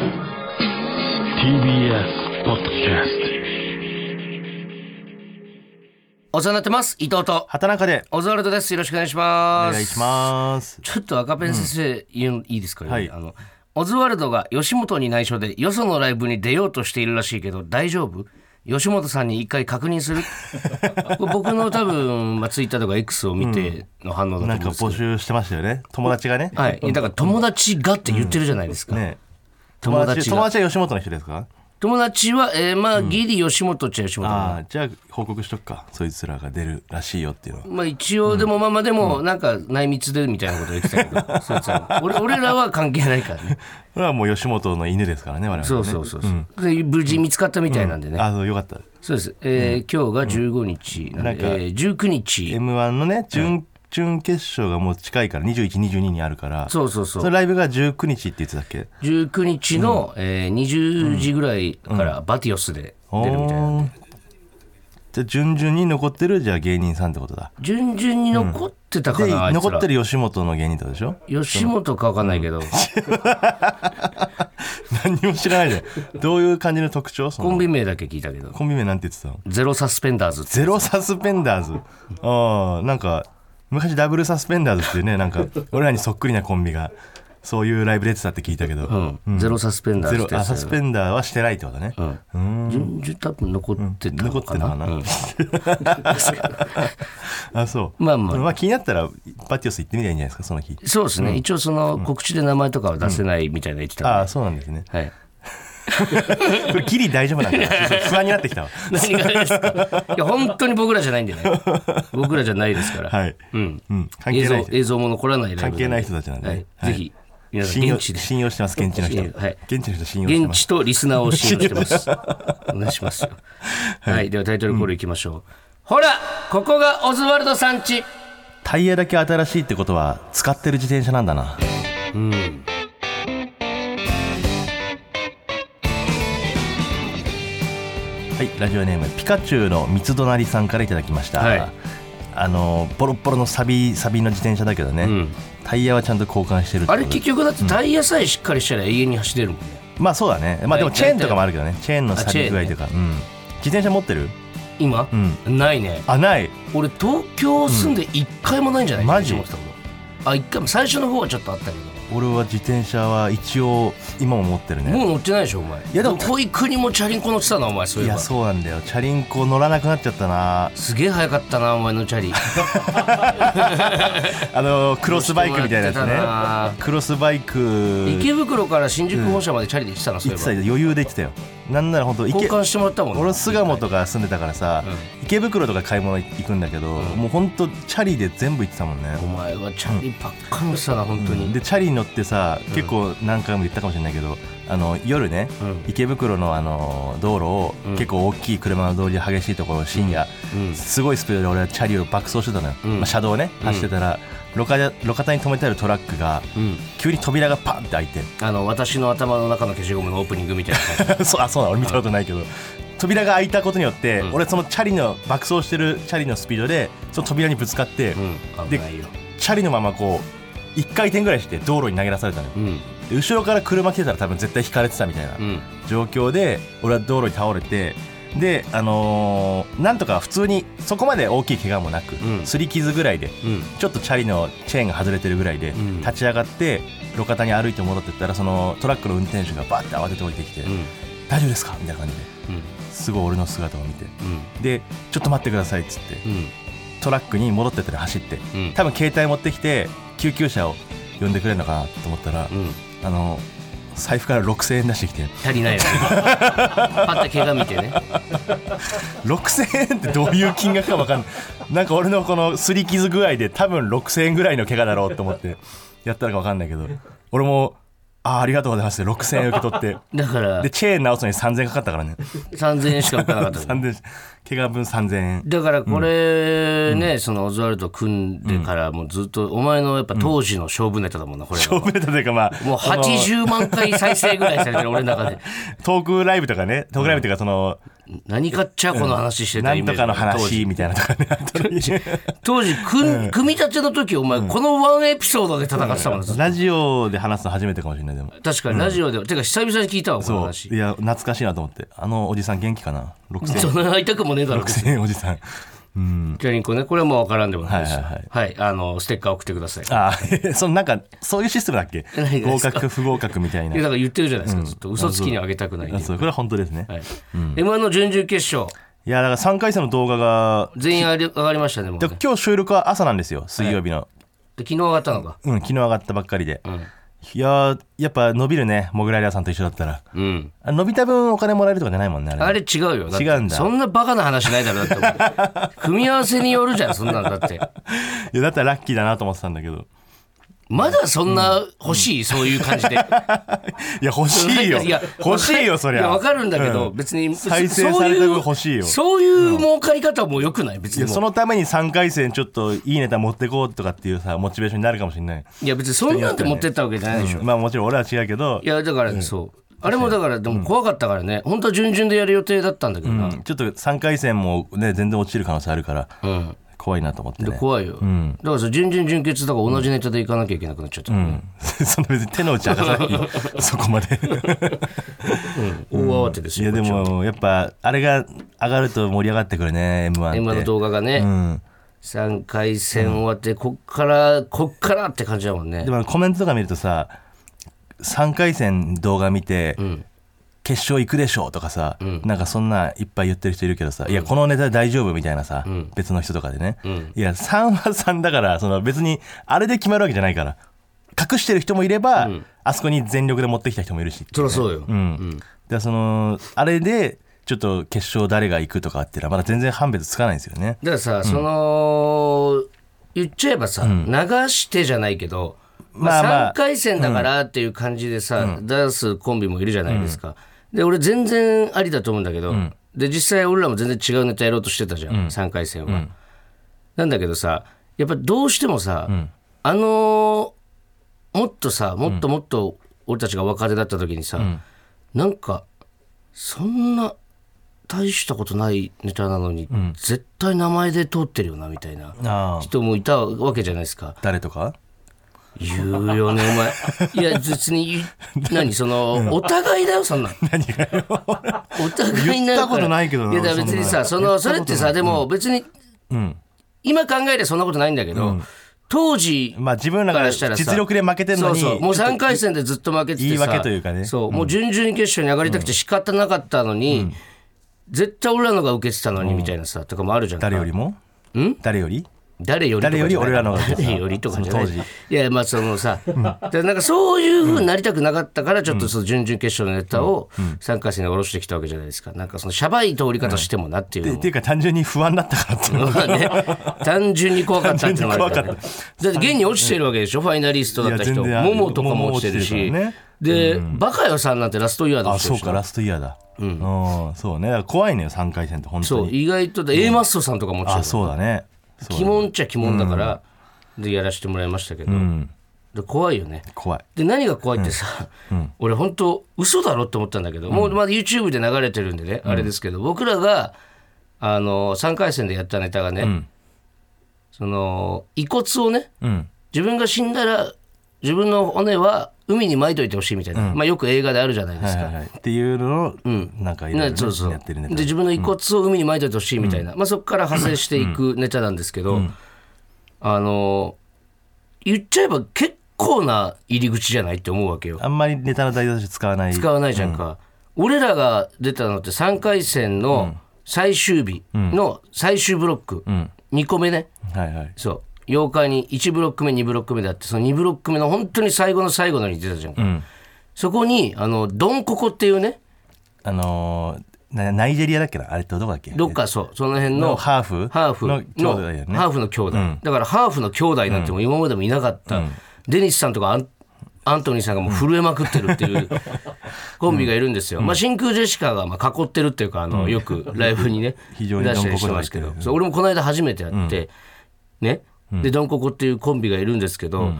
TBS ポッドキャスお世話になってます。伊藤と。畑中で。オズワルドです。よろしくお願いしおます。願いします。ちょっと赤ペン先生、言ういいですか、はい。あのオズワルドが吉本に内緒でよそのライブに出ようとしているらしいけど大丈夫？吉本さんに一回確認する？僕の多分、まあ、ツイッターとか X を見ての反応だと思なかうんんですけど、募集してましたよね。友達がね。はい。だから友達がって言ってるじゃないですか、ね友友達友達は吉本の人ですか？友達は、えーまあギリ吉本っちゃ吉本ああ、じゃあ報告しとくか。そいつらが出るらしいよっていうの。は。まあ一応でもまあまあでもなんか内密でみたいなこと言ってたけど、そいつら俺俺らは関係ないからね。これはもう吉本の犬ですからね、我々はね。そうそうそうそう、で無事見つかったみたいなんでね、あ、そうよかった。そうです、えー今日が15日なんで、えー19日。M1 のね、準、準決勝がもう近いから、21、22にあるから。そうそうそう。そのライブが19日って言ってたっけ？19日の、えー20時ぐらいからバティオスで出るみたいな。んで、じゃあ、順々に残ってる、じゃあ芸人さんってことだ。順々に残ってたかで、な、あいつら。残ってる吉本の芸人とでしょ？吉本か分かんないけど、何にも知らないで。どういう感じの特徴？その。コンビ名だけ聞いたけど。コンビ名なんて言ってたの？ゼロサスペンダーズゼロサスペンダーズ。ああ、なんか、昔ダブルサスペンダーズっていうね、なんか、俺らにそっくりなコンビが、そういうライブ出てたって聞いたけど、うん、ゼロサスペンダーゼロ、あ、サスペンダーはしてないってことね。うん、順々多分残ってた残のかな,、ってるのかな、うん。あ、そう。まあまあ。まあ気になったら、バティオス行ってみたらいいんじゃないですか、その日。そうですね、一応その告知で名前とかは出せないみたいな言ってたん。で、ああ、そうなんですね。はい、これギリ大丈夫なんだ。ちょっと不安になってきたわ。何がですか？いや本当に僕らじゃないんでね 僕らじゃないですから、はい。うん、うん。関映像係ない人。映像も残らないライブ関係ない人たちなんではいはいぜひ皆さん信用現地で信用してます、現地の人。はい現地の人信用してます。現地とリスナーを信用してます。お願いしますよ。はい、ではタイトルコールいきましょう。ほら、ここがオズワルドさんち。タイヤだけ新しいってことは、使ってる自転車なんだな。うん。はい、ラジオネームピカチュウの三つ隣さんからいただきました。はい。あのボロッボロのサビサビの自転車だけどね、ん。タイヤはちゃんと交換してるあれ結局だってタイヤさえしっかりしたら永遠に走れるもんね。まあそうだね。まあでもはいチェーンとかもあるけどね。チェーンのサビ具合とか、うん、自転車持ってる？今、ないね。あない。俺東京住んで一回もないんじゃない、マジ？自転車持ってたことあ、一回も。最初の方はちょっとあったけど。俺は自転車は一応今も持ってるねもう乗ってないでしょ、お前。いやでもどこ行くにもチャリンコ乗ってたな、お前、そういえば。いやそうなんだよチャリンコ乗らなくなっちゃったなすげえ早かったな、お前のチャリ。あのクロスバイクみたいなやつねクロスバイク池袋から新宿本社までチャリで行ってたな、そういえば。余裕で行ってたよなんなら本当交換してもらったもんね。俺巣鴨とか住んでたからさ、池袋とか買い物行くんだけど、もうほんとチャリで全部行ってたもんね、お前はチャリばっかり乗ってたな、本当に。でチャリ乗ってさ、結構何回も言ったかもしれないけどあの夜ね、うん。池袋のあの道路を、うん。結構大きい車の通りで激しいところを深夜、うん。すごいスピードで俺はチャリを爆走してたのよ、うん。まあ、車道をね走ってたら、路肩路肩に止めてあるトラックがうん、急に扉がパンって開いて。あの私の頭の中の消しゴムのオープニングみたいな感じ。そうあそうなの。俺見たことないけど、扉が開いたことによって、うん。俺そのチャリの爆走してるチャリのスピードでその扉にぶつかって、うん。危でチャリのままこう1回転ぐらいして道路に投げ出されたのよ。うん。で後ろから車来てたら多分絶対引かれてたみたいなうん。状況で俺は道路に倒れてであのーなんとか普通にそこまで大きい怪我もなくうん。すり、傷ぐらいでうん。ちょっとチャリのチェーンが外れてるぐらいで、ん。立ち上がって路肩に歩いて戻ってったらそのトラックの運転手がバッて慌てて降りてきて「うん。大丈夫ですか?」みたいな感じでうん。すごい俺の姿を見てうん。で「ちょっと待ってください」っつってうん。トラックに戻ってったら走ってうん。多分携帯持ってきて救急車を呼んでくれるのかなと思ったら、うん。あの財布から6000円出してきて。足りないよね パッと怪我見てね。6000円ってどういう金額か分かんない。なんか俺のこの擦り傷具合で多分6000円ぐらいの怪我だろうと思ってやったのか分かんないけど俺もああありがとうございます。って6000円受け取って。だからでチェーン直すのに3000円かかったからね。3000円しか浮かなかったの 3000怪我分3000円。だからこれね、そのオズワルド組んでからもうずっとお前のやっぱ当時の勝負ネタだもんなこれは。勝負ネタというかまあもうその80万回再生ぐらいされてる俺の中で。トークライブとかね。トークライブというかその、何かっちゃこの話してたなん。とかのイメージ。当時話みたいなとかね当時。組組み立ての時お前このワンエピソードで戦ってたもんずっとラジオで話すの初めてかもしれないでも。確かにラジオで、てか久々に聞いたわこの話。いや懐かしいなと思って。あのおじさん元気かな？6000そんな会いたくもねえだろ別に。6000おじさんうん。じゃあリンコね。これはもう分からんでもない。ですはいはい。はい。あのステッカー送ってください。ああ そのなんかそういうシステムだっけ？合格不合格みたいな。いやだから言ってるじゃないですか、ずっと嘘つきにはあげたくないいそう。これは本当ですね、はい。m 1の準々決勝。いやだから3回戦の動画が全員上がりましたねもうね。で今日収録は朝なんですよ。水曜日の、で昨日上がったのかうん昨日上がったばっかりで、んいやーやっぱ伸びるね。モグライダーさんと一緒だったら。うん。あ伸びた分お金もらえるとかじゃないもんねあれあれ違うよ。違うんだ。そんなバカな話ないだろだって組み合わせによるじゃんそんなんだって。いやだったらラッキーだなと思ってたんだけどまだそんな欲しい、そういう感じで。いや 欲しいよ。欲しいよそりゃ。いや分かるんだけど、うん。別に再生された分欲しいよ。そういう儲かり方もよくない？別いやにそのために3回戦ちょっといいネタ持ってこうとかっていうさモチベーションになるかもしれない、いや別にそんなんて持ってったわけじゃないでしょ、うん。まあもちろん俺は違うけど。いやだからそう、あれもだからでも怖かったからね、本当は準々でやる予定だったんだけどな、うん。ちょっと3回戦もね全然落ちる可能性あるから。うん怖いなと思ってね。で怖いよ、ん。だからさ準々準決だから同じネタでいかなきゃいけなくなっちゃった、うん。そんな別に手の内明かさなくていいそこまで。大慌てですよ、いやでもやっぱあれが上がると盛り上がってくるね m 1って。M1 の動画がね、うん。3回戦終わってこっからこっからって感じだもんね。でもコメントとか見るとさ3回戦動画見て、決勝行くでしょうとかさ、なんかそんないっぱい言ってる人いるけどさ、いやこのネタ大丈夫？みたいなさ、別の人とかでね、いや3は3だからその別にあれで決まるわけじゃないから隠してる人もいれば、あそこに全力で持ってきた人もいるしそりゃそうよ、うん。でそのあれでちょっと決勝誰が行くとかっていうのはまだ全然判別つかないんですよね。だからさ、その言っちゃえばさ、流してじゃないけど、まあまあまあ。3回戦だからっていう感じでさ、出すコンビもいるじゃないですか、で俺全然ありだと思うんだけど、で実際俺らも全然違うネタやろうとしてたじゃん、3回戦は、なんだけどさやっぱどうしてもさ、あのーもっとさもっともっと俺たちが若手だった時にさ、なんかそんな大したことないネタなのに、絶対名前で通ってるよなみたいなああ。人もいたわけじゃないですか。誰とか？言うよねお前。いや別に何そのお互いだよそんなん。何がよ。お互いにな言ったことないけどないや別にさその。それってさでも別に、ん。今考えればそんなことないんだけど、当時まあ自分らがからしたらさ実力で負けてるのにそうそうもうちょっと3回戦でずっと負けててさ言い訳というかね。そうもう準々決勝に上がりたくて仕方なかったのに、絶対俺らのが受けてたのにみたいなさ、とかもあるじゃん。か誰よりも？誰より？誰より誰より俺らの誰よりとかじゃない。いやまあそのさ、でなんかそういうふうになりたくなかったからちょっとその準々決勝のネタを3回戦で下ろしてきたわけじゃないですか。なんかそのシャバい通り方してもなっていうのも。っていうか単純に不安だったからっていうのまあ ね、単純に怖かったっていうのもあるから、だって現に落ちてるわけでしょ？ファイナリストだった人。いや全然あるモモとかも落ちてるし。モモ落ちてるからね。で、バカよさんなんてラストイヤーだあそうかラストイヤーだ。うん。そうね。怖いねよ3回戦って本当そうに意外と A マッソさんとかも落ちてあるそうだね鬼門っちゃ鬼門だから、でやらせてもらいましたけど、で怖いよね。怖い。で何が怖いってさ、俺本当嘘だろって思ったんだけど、もうまだ YouTube で流れてるんでね、あれですけど僕らがあの3回戦でやったネタがね、その遺骨をねうん。自分が死んだら自分の骨は海に撒いといてほしいみたいな、まあ、よく映画であるじゃないですか。はいはいはい。っていうのをなんかいろいろそうそう。でやってるね自分の遺骨を海に撒いといてほしいみたいな、まあ、そこから派生していくネタなんですけど、あの言っちゃえば結構な入り口じゃないって思うわけよ。あんまりネタの題材として使わない。使わないじゃんか、俺らが出たのって3回戦の最終日の最終ブロック、2個目ね。はいはい。そう妖怪に1ブロック目2ブロック目であってその2ブロック目の本当に最後の最後のに出たじゃん。か、そこにあのドンココっていうねあのーなナイジェリアだっけな？あれってどこだっけ？どっかそうその辺ののハーフ？ハーフのの兄弟だよね。ハーフの兄弟、だからハーフの兄弟なんてもう今までもいなかった、デニスさんとかアントニーさんがもう震えまくってるっていう コンビがいるんですよ、まあ、真空ジェシカがまあ囲ってるっていうかあのよくライブにね 非常に出したりしてますけど。そう俺もこの間初めてやって、ねでドンココっていうコンビがいるんですけど、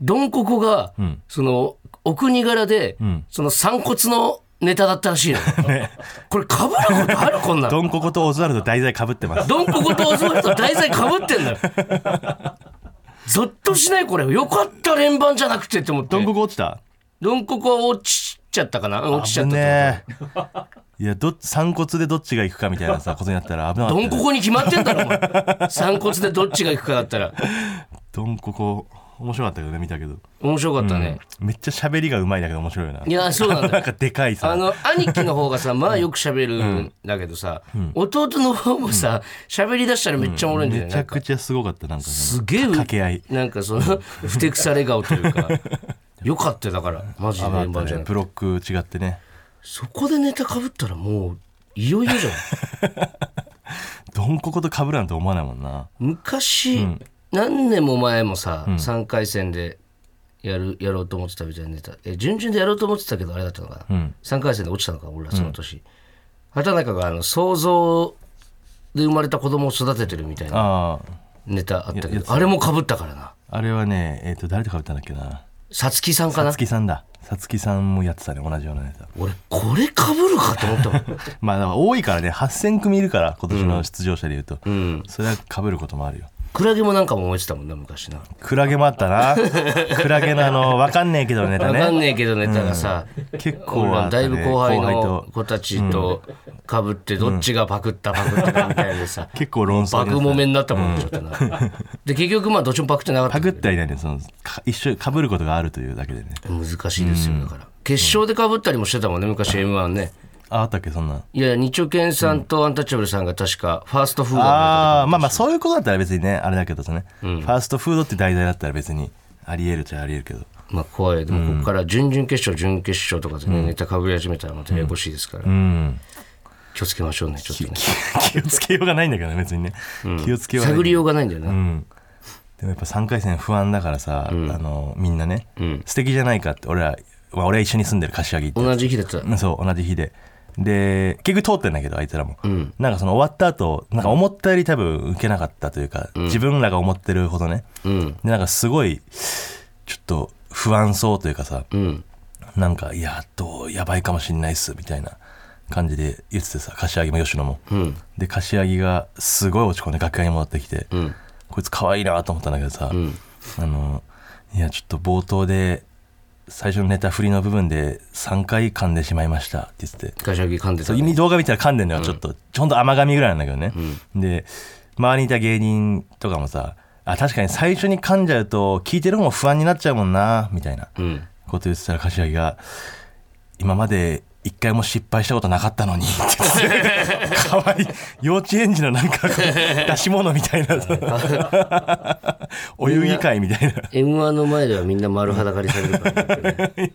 ドンココが、そのお国柄で、その散骨のネタだったらしいの、これかぶることあるこんなんドンココとオズワルド題材かぶってます。ドンココとオズワルド題材かぶってんのよ。ゾッとしないこれ。よかった連番じゃなくてって思って。ドンココ落ちた？ドンココ落ちちゃったかな？うん落ちちゃったと思うねいやどっ散骨でどっちが行くかみたいなさことになったら危なかったよね。ドンココに決まってんだろお前。散骨でどっちが行くかだったら。ドンココ面白かったけどね見たけど。面白かったね、めっちゃ喋りがうまいんだけど面白いよな。いやそうなんだ。よ なんかでかいさ。あの兄貴の方がさ まあよく喋るんだけどさ、弟の方もさ喋り出したらめっちゃおもろいんだよね、めちゃくちゃすごかったなんかすげえ掛け合い。なんかそのふてくされ顔というか。よかったよだから。マジで危なかった連番じゃなくて。ねブロック違ってねそこでネタかぶったらもういよいよじゃん。ドンココと被るなんて思わないもんな。昔、何年も前もさ、3回戦でやるやろうと思ってたみたいなネタ。え準々でやろうと思ってたけどあれだったのかな、ん。3回戦で落ちたのか俺らその年、畑中があの想像で生まれた子供を育ててるみたいなネタあったけどあれもかぶったからな。あれはねえっ、と誰と被ったんだっけな。さつきさんかな。さつきさんださつきさんもやってたね同じようなネタ。俺これかぶるかと思ったもん。まあ多いからね8000組いるから今年の出場者でいうと、うん。それは被ることもあるよクラゲもなんかも燃えてたもんな昔な。クラゲもあったな。クラゲのあの分かんねえけどネタわかんねねえけどネタがさ、結構俺らあったね。だいぶ後輩のと。子たちとかぶってどっちがパクったパクったかみたいなでさ 結構論争もめになったもんねちょっとな。で結局まあどっちもパクってなかった。パクってはいないねそのか一緒に被ることがあるというだけでね。難しいですよだから。決勝でかぶったりもしてたもんね昔 m 1ねああったっけそんなんいや日曜健さんとアンタッチャブルさんが確かファーストフードをああまあまあそういうことだったら別にねあれだけどね、ファーストフードって題材だったら別にありえるっちゃありえるけど。まあ怖い。でもここから準々決勝準決勝とかでねネタかぶり始めたらまたややこしいですから。うん。気をつけましょうねちょっとね。気 気をつけようがないんだけどね別にね、気をつけようがない探りようがないんだよな。うん。でもやっぱ3回戦不安だからさ、あのみんなね、素敵じゃないかって俺ら、まあ、俺は一緒に住んでる柏木って同じ日だった。うんそう同じ日でで結局通ってんだけどあいつらも、なんかその終わった後なんか思ったより多分受けなかったというか、自分らが思ってるほどね。うん。でなんかすごいちょっと不安そうというかさうん。なんかいやどうやばいかもしんないっすみたいな感じで言っててさ柏木も吉野も、うん。で柏木がすごい落ち込んで楽屋に戻ってきて、うん。こいつ可愛いなと思ったんだけどさ、ん。あのいやちょっと冒頭で最初のネタ振りの部分で3回噛んでしまいました。って言って。て柏木噛んでたそうね意味動画見たら噛んでんのよちょっと、ちょんと甘噛みぐらいなんだけどね、で周りにいた芸人とかもさあ確かに最初に噛んじゃうと聞いてる方も不安になっちゃうもんなみたいなうん。こと言ってたら柏木が今まで一回も失敗したことなかったのに。わいい。幼稚園児のなんか出し物みたいな。お遊戯会みたいな。m 1の前ではみんな丸裸にされるからね。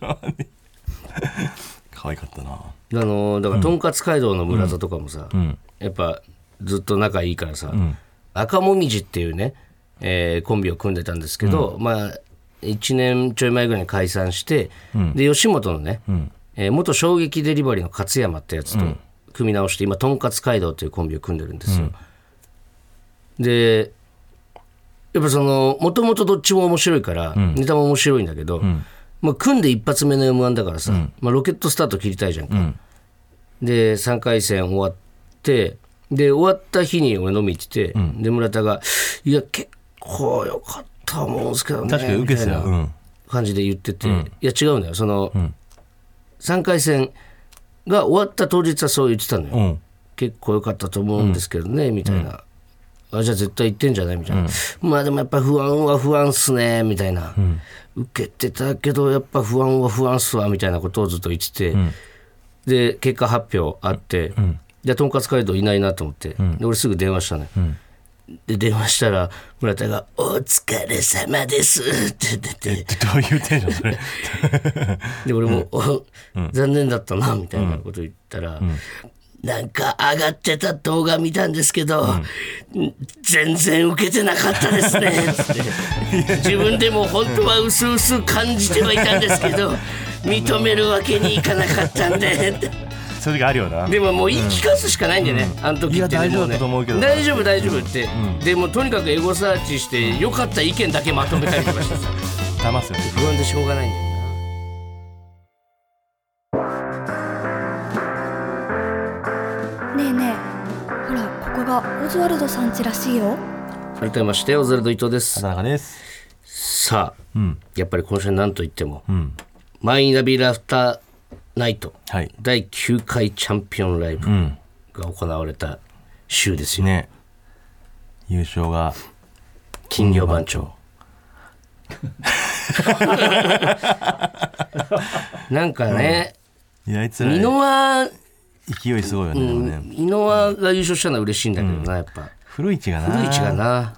可愛かったな。あのだからとんかつ街道の村田とかもさ、ん。やっぱずっと仲いいからさ、赤もみじっていうね、えーコンビを組んでたんですけど、まあ1年ちょい前ぐらいに解散して、で吉本のね、えー元衝撃デリバリーの勝山ってやつと組み直して今とんかつ街道というコンビを組んでるんですよ、でやっぱそのもともとどっちも面白いから、ネタも面白いんだけど、まあ、組んで一発目の m 1だからさ、まあ、ロケットスタート切りたいじゃんか、で3回戦終わってで終わった日に俺飲み行ってて、で村田が「いや結構良かったと思うんですけどね」確かに受け感じで言ってて、いや違うんだよ。その、3回戦が終わった当日はそう言ってたのよ、うん。結構良かったと思うんですけどね、みたいな。あじゃあ絶対言ってんじゃないみたいな、まあでもやっぱ不安は不安っすねみたいな、受けてたけどやっぱ不安は不安っすわみたいなことをずっと言ってて、で結果発表あって、じゃあとんかつ街道いないなと思って、で俺すぐ電話したのよ、で電話したら村田が「お疲れ様です」って言って。てどういうテンションそれ？で俺も、お残念だったなみたいなこと言ったら、なんか上がってた動画見たんですけど、全然受けてなかったですね。って。自分でも本当は薄々感じてはいたんですけど認めるわけにいかなかったんでそういう時あるよな。でももう言い聞かすしかないんだよね、うん、あの時って大丈夫だと思うけど大丈夫大丈夫って、うん。うん、でもとにかくエゴサーチして良かった意見だけまとめたりとかしてさ騙すよ。不安でしょうがない。んだよなねえねえほらここがオズワルドさん家らしいよ。改めましてオズワルド伊藤です。田中です。さあ、うん、やっぱり今週なんといっても、うん、マイナビラフターナイト。はい。第9回チャンピオンライブうん。が行われた週ですよ、ね。優勝が。金魚番長。なんかね、いやあいつ箕ら輪、勢いすごいよね,、箕輪が優勝したのは嬉しいんだけどな、やっぱ。古市がな。古市がな。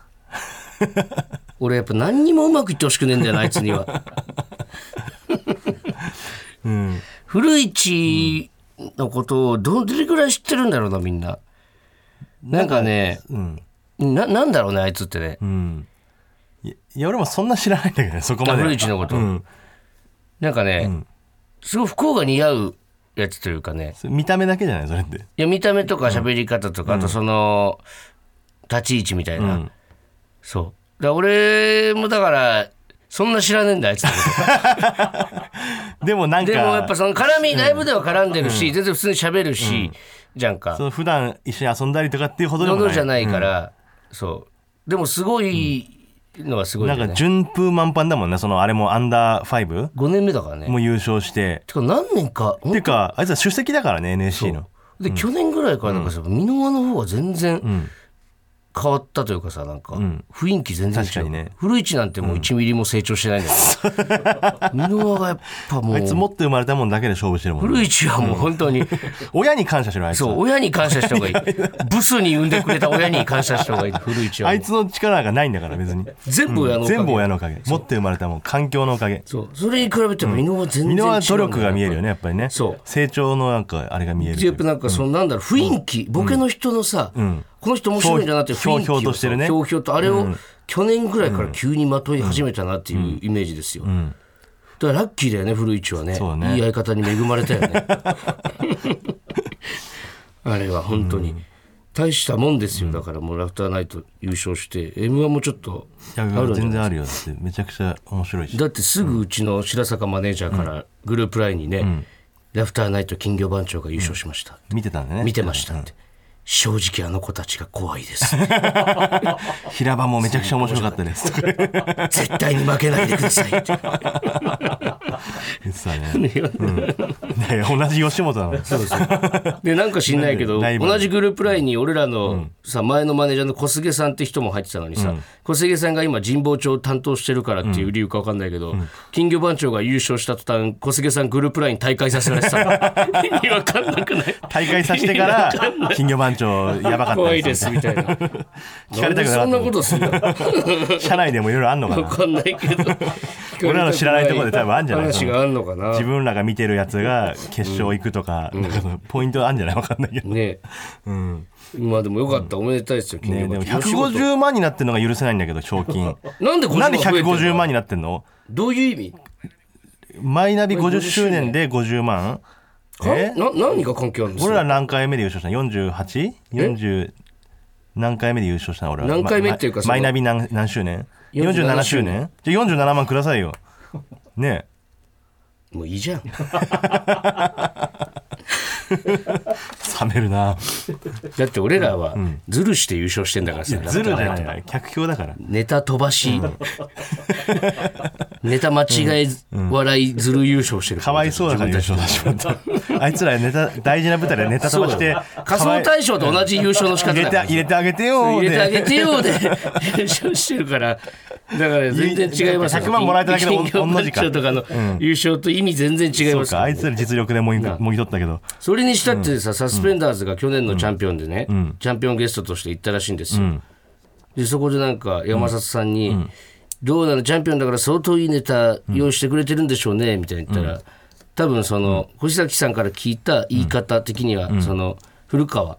俺やっぱ何にもうまくいってほしくねえんだよなあいつには。うん古市のことをどれぐらい知ってるんだろうなみんな。なんかねうん。ななんだろうねあいつってね。うん。いいや俺もそんな知らないんだけどね そこまで。古市のこと。うん。なんかね、ん。すごい不幸が似合うやつというかね。見た目だけじゃないそれって。いや見た目とか喋り方とか、あとその立ち位置みたいな、うん。そう。だ俺もだからそんな知らねえんだあいつのこと でもなんかでもやっぱその絡みライブでは絡んでるし、全然普通に喋るし、じゃんか。その普段一緒に遊んだりとかっていうほどでのもないどじゃないから、そう。でもすごいのはすごいなんか順風満帆だもんねそのあれもアンダー5 5年目だからね。も優勝して。てか何年かっていうかあいつは出席だからね NSC の。で、去年ぐらいからなんかさ箕輪の方が全然ん変わったというかさなんかん。雰囲気全然違う、ね。古市なんてもう1ミリも成長してないんだけど 箕輪がやっぱもあいつ持うって生まれたもんだけで勝負してるもんね。古市はもう本当に親に感謝しろあいつは。そう親に感謝した方がいい。ブスに産んでくれた親に感謝した方がいい。古市はあいつの力がないんだから別に。全部親のおかげ。全部親のおかげ。持って生まれたもん。環境のおかげ。そう。それに比べても箕輪は全然違う箕輪は努力が見えるよねやっぱりね。そう。成長のなんかあれが見えるやう。っぱなんかそのなんだろう雰囲気、ボケの人のさ、この人面白いんだなって雰囲気ひょうひょうとしてるね。ひょうひょうとあれを去年ぐらいから急にまとい始めたなっていうイメージですよ、だからラッキーだよね古市はね。ね。いい相方に恵まれたよね。あれは本当に、大したもんですよ。だからもうラフターナイト優勝して m 1もちょっとあるんじゃない全然あるよ。だってめちゃくちゃ面白いし。だってすぐうちの白坂マネージャーからグループラインにね、ラフターナイト金魚番長が優勝しました、見てたんだね。見てましたって、正直あの子たちが怖いです。平場もめちゃくちゃ面白かったです。絶対に負けないでください。って言ってたね、うん、同じ吉本なので なんか知んないけど同じグループラインに俺らのさ前のマネージャーの小菅さんって人も入ってたのにさ、小菅さんが今神保町を担当してるからっていう理由か分かんないけど、金魚番長が優勝した途端小菅さんグループライン大会させられてたの。意味わかんなくない？大会させてから金魚番長やばかった怖いでですすみたいな。聞かれたくなそんなことす社内でもいろいろあんのかな？分かんないけど。俺らの知らないところで多分あんじゃない？話があんのかな？自分らが見てるやつが決勝行くとか,、なんかそのポイントあんじゃない？わかんないけど、ね。うん。まあでもよかった、おめでたいですよ金ね、でも魚番長150万になってるのが許せないんだけど賞金。なんで50なんで増えてんの？150万になってんの？どういう意味？マイナビ50周年で50万え？な何が関係あるんです？俺らか何回目で優勝した？の 48?40 何回目で優勝した？の俺ら何回目っていうかマイナビ何何周年？47 47周年？じゃあ47万くださいよ。ねもういいじゃん 冷めるな。だって俺らはズルして優勝してんだからさズルじゃない。客票だから。ネタ飛ばし、ネタ間違い、笑いずる優勝してるかわいそうだから優勝だしまった。あいつらネタ大事な舞台でネタ飛ばして仮想大賞と同じ優勝の仕方入れだから。て入れてあげてよ入れてあげでてよで。優勝してるから。だから全然違いますよ。100万もらえただけで同じか。とかの優勝と意味全然違いますそうかあいつら実力でもぎもぎ取ったけど。それにしたってさ、サスペンダーズが去年のチャンピオンでね、チャンピオンゲストとして行ったらしいんですよ。でそこでなんか山里さんに、どうなのチャンピオンだから相当いいネタ用意してくれてるんでしょうね、みたいに言ったら、多分その星崎さんから聞いた言い方的には、その古川、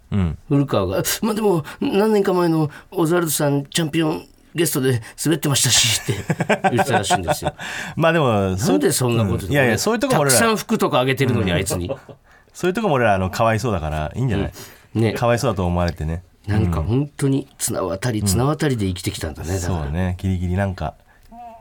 古川が「まあでも何年か前のオズワルドさんチャンピオンゲストで滑ってましたし」って言ってたらしいんですよ。まあでもそなんでそんなこと、いやいやそういうとこたくさん服とかあげてるのにあいつに。そういうとこも俺らあのかわいそうだからいいんじゃない、ね。かわいそうだと思われてね。なんか本当に綱渡り綱渡りで生きてきたんだね、だから。そうだね。ギリギリなんか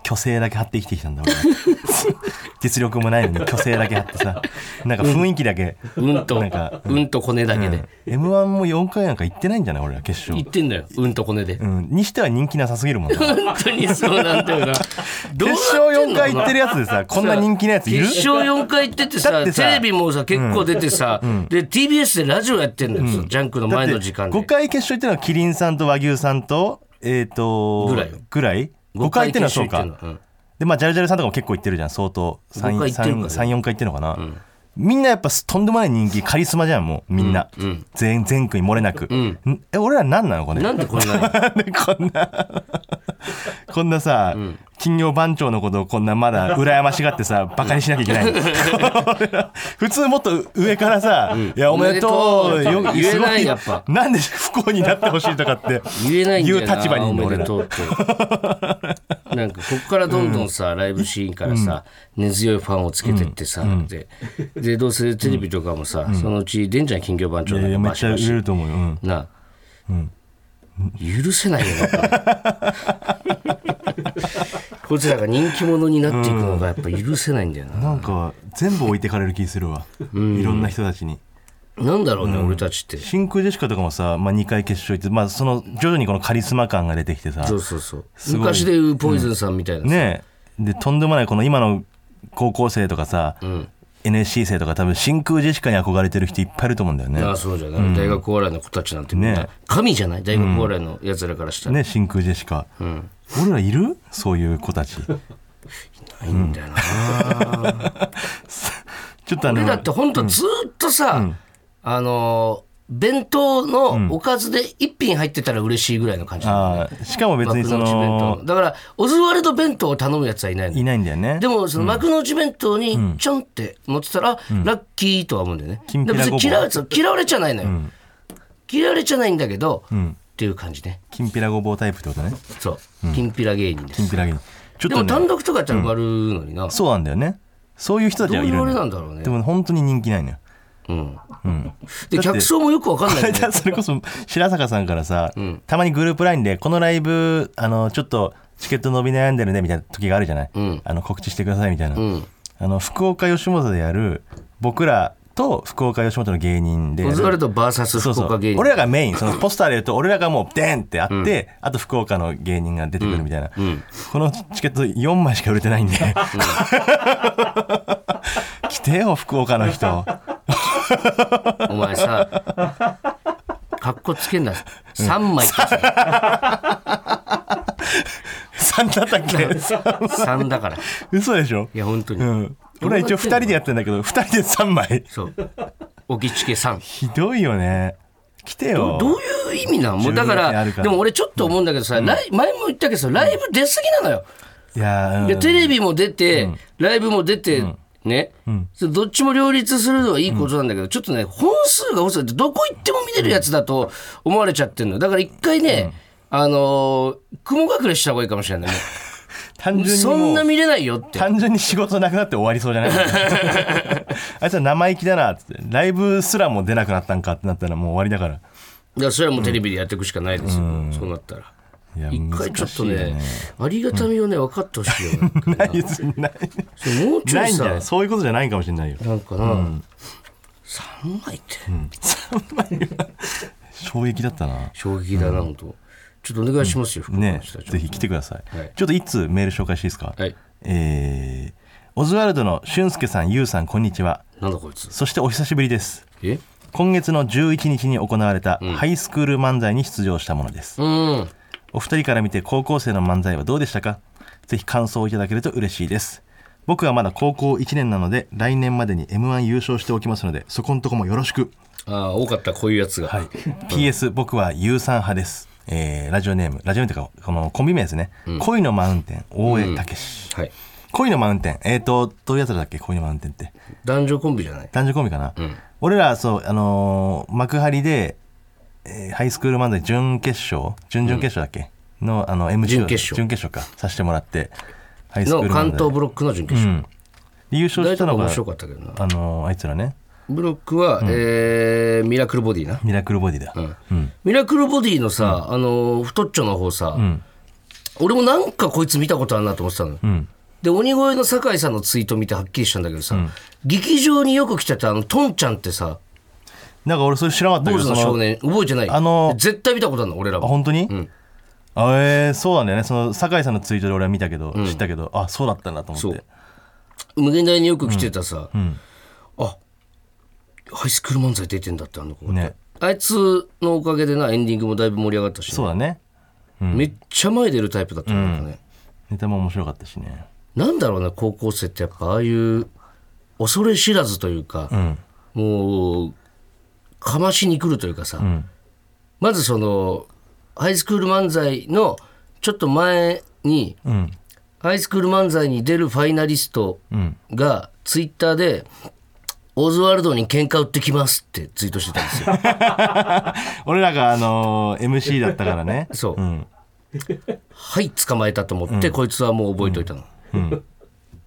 虚勢だけ張って生きてきたんだ俺。は 実力もないのに虚勢だけ張ってさなんか雰囲気だけ、うんとなんかうん。とコネだけで。m 1も4回なんか行ってないんじゃない俺ら決勝。言ってんだようんとコネで。うん、にしては人気なさすぎるもん本当にそうなんだよな。どうな勝4ってんの？回行ってるやつでさこんな人気なやついる？決勝4回行っててさだってさテレビもさ結構出てさ、で TBS でラジオやってんだよ、ジャンクの前の時間で。5回決勝行ってるのはキリンさんと和牛さんとえっ、とぐらいよ。ぐらい？5回行ってるのはそうか。うんでまあジャルジャルさんとかも結構行ってるじゃん。相当五回行ってるからね34回行ってるのかな、みんなやっぱとんでもない人気カリスマじゃんもうみんな、全全組漏れなく、ん。え俺ら何なのこれ？なんでこんな こんな？こんなさ、金曜番長のことをこんなまだ 羨ましがってさバカにしなきゃいけない 普通もっと上からさ「いやおめでとう」よ言えないやっぱ。なんで不幸になってほしいとかって言えないんだよな言う立場にいんの俺らおめでとうって。なんかこっからどんどんさ、ライブシーンからさ、根強いファンをつけてってさ、ででどうせテレビとかもさ、そのうち出んじゃん金魚番長なんかめっちゃ売れると思うよ、うん。な許せないよなこいつらが人気者になっていくのがやっぱ許せないんだよな、なんか全部置いてかれる気するわ、いろんな人たちに。なんだろうね、俺たちって。真空ジェシカとかもさ、まあ、2回決勝行って、まあ、その徐々にこのカリスマ感が出てきてさそうそうそう。昔でいうポイズンさんみたいなさ、ね。えでとんでもないこの今の高校生とかさ、ん。NSC 生とか多分真空ジェシカに憧れてる人いっぱいいると思うんだよね。ああそうじゃない、大学お笑いの子たちなんてみんな、ね。神じゃない？大学お笑いのやつらからしたら、ね真空ジェシカ、ん俺らいる？そういう子たち。ないんだよな、ちょっとあの俺だってほんとずーっとさ、あのー弁当のおかずで一品入ってたら嬉しいぐらいの感じなのあーしかも別にそ幕のだからオズワルド弁当を頼むやつはいないのいないんだよね。でもその幕の内弁当にちょんって乗ってたら、ラッキーとは思うんだよね。きん別に嫌われちゃないのよ。嫌われちゃないんだけど、っていう感じね。きんぴらごぼうタイプってことね。そう。きん。ぴら芸人です。きんぴら芸人。ちょっでもとね単独とかやったら埋まるのにな。そうなんだよねそういう人たちはいるのよ。なんだろうね。で。も本当に人気ないのよ。うん。で、客層もよくわかんないんだよじゃあそれこそ白坂さんからさ、たまにグループラインでこのライブあのちょっとチケット伸び悩んでるねみたいな時があるじゃない、ん。あの告知してくださいみたいな、ん。あの福岡吉本でやる僕らと福岡吉本の芸人で。オズワルド VS 福岡芸人。俺らがメイン。その ポスターで言うと俺らがもうデンってあって、あと福岡の芸人が出てくるみたいな、このチケット4枚しか売れてないんで、来てよ福岡の人。お前さ、かっこつけんな。3枚ってさ3だったっけ？3だから。い嘘でしょ？や、本当に。うん俺は一応2人でやってんだけど2人で3枚。そう。おきちけ3。ひどいよね。来てよ。どういう意味なん？もうだからでも俺ちょっと思うんだけどさ、ライ前も言ったけどさライブ出過ぎなのよ、いやー、うん。でテレビも出て、ライブも出て、ね、それどっちも両立するのはいいことなんだけど、ちょっとね本数が多すぎてどこ行っても見れるやつだと思われちゃってるの。だから一回ね、あのー雲隠れした方がいいかもしれないも単う純にそんな見れないよって。単純に仕事なくなって終わりそうじゃない？あいつは生意気だなっつって。ライブすらも出なくなったんかってなったらもう終わりだから。だからそれはもうテレビでやっていくしかないですよ、そうなったら。いや一回ちょっとねありがたみをね分かってほしいよ、ないですないもうちょないいんじゃさない？そういうことじゃないかもしれないよ。なんかな、3枚って、衝撃だったな。衝撃だな、本当。ちょっとお願いしますよ、ねぜひ来てください、はいちょっといつメール紹介していいですか、はい。えー、オズワルドの俊介さん、ゆうさん、こんにちは。なんだこいつ。そしてお久しぶりです。え？今月の11日に行われたハイスクール漫才に出場したものです。うん。お二人から見て高校生の漫才はどうでしたか？ぜひ感想をいただけると嬉しいです。僕はまだ高校1年なので、来年までに M1 優勝しておきますので、そこんとこもよろしく。ああ、多かった、こういうやつが。はい。PS、僕は U さん派です。えー、ラジオネーム、ラジオネームというか、このコンビ名ですね。恋のマウンテン、大江武史。はい。恋のマウンテン。えーと、どういうやつらだっけ？恋のマウンテンって。男女コンビじゃない？男女コンビかな、俺らそうあのー幕張で、えーハイスクール漫才準決勝？準々決勝だっけ、のあの MC を準決勝準決勝かさせてもらってハイスクーのル漫才関東ブロックの準決勝。で優勝したのが大体面白かったけどな。あのーあいつらねブロックは、えーミラクルボディな。ミラクルボディだ、うん。ミラクルボディのさ、あのー太っちょの方さ、俺もなんかこいつ見たことあるなと思ってたので鬼越の酒井さんのツイート見てはっきりしたんだけどさ、劇場によく来てたあのトンちゃんってさなんか俺それ知らなかったけ坊どその主の少年覚えてない？あの絶対見たことあるの俺らも。あ本当に、ん。あえー、そうなんだよね。その酒井さんのツイートで俺は見たけど、知ったけどあそうだったんだと思って。無限大によく来てたさ、ん。あハイスクール漫才出てんだってあの子が。ね。あいつのおかげでなエンディングもだいぶ盛り上がったしね、そうだね。めっちゃ前出るタイプだったんだね、ネタも面白かったしね。なんだろうね高校生ってやっぱああいう恐れ知らずというか、うん。もうかましに来るというかさ、ん。まずそのハイスクール漫才のちょっと前にうん。ハイスクール漫才に出るファイナリストうん。がツイッターで「オズワルドに喧嘩売ってきます」ってツイートしてたんですよ。俺らがあのー MC だったからね。そう。うん。はい捕まえたと思って、こいつはもう覚えといたの。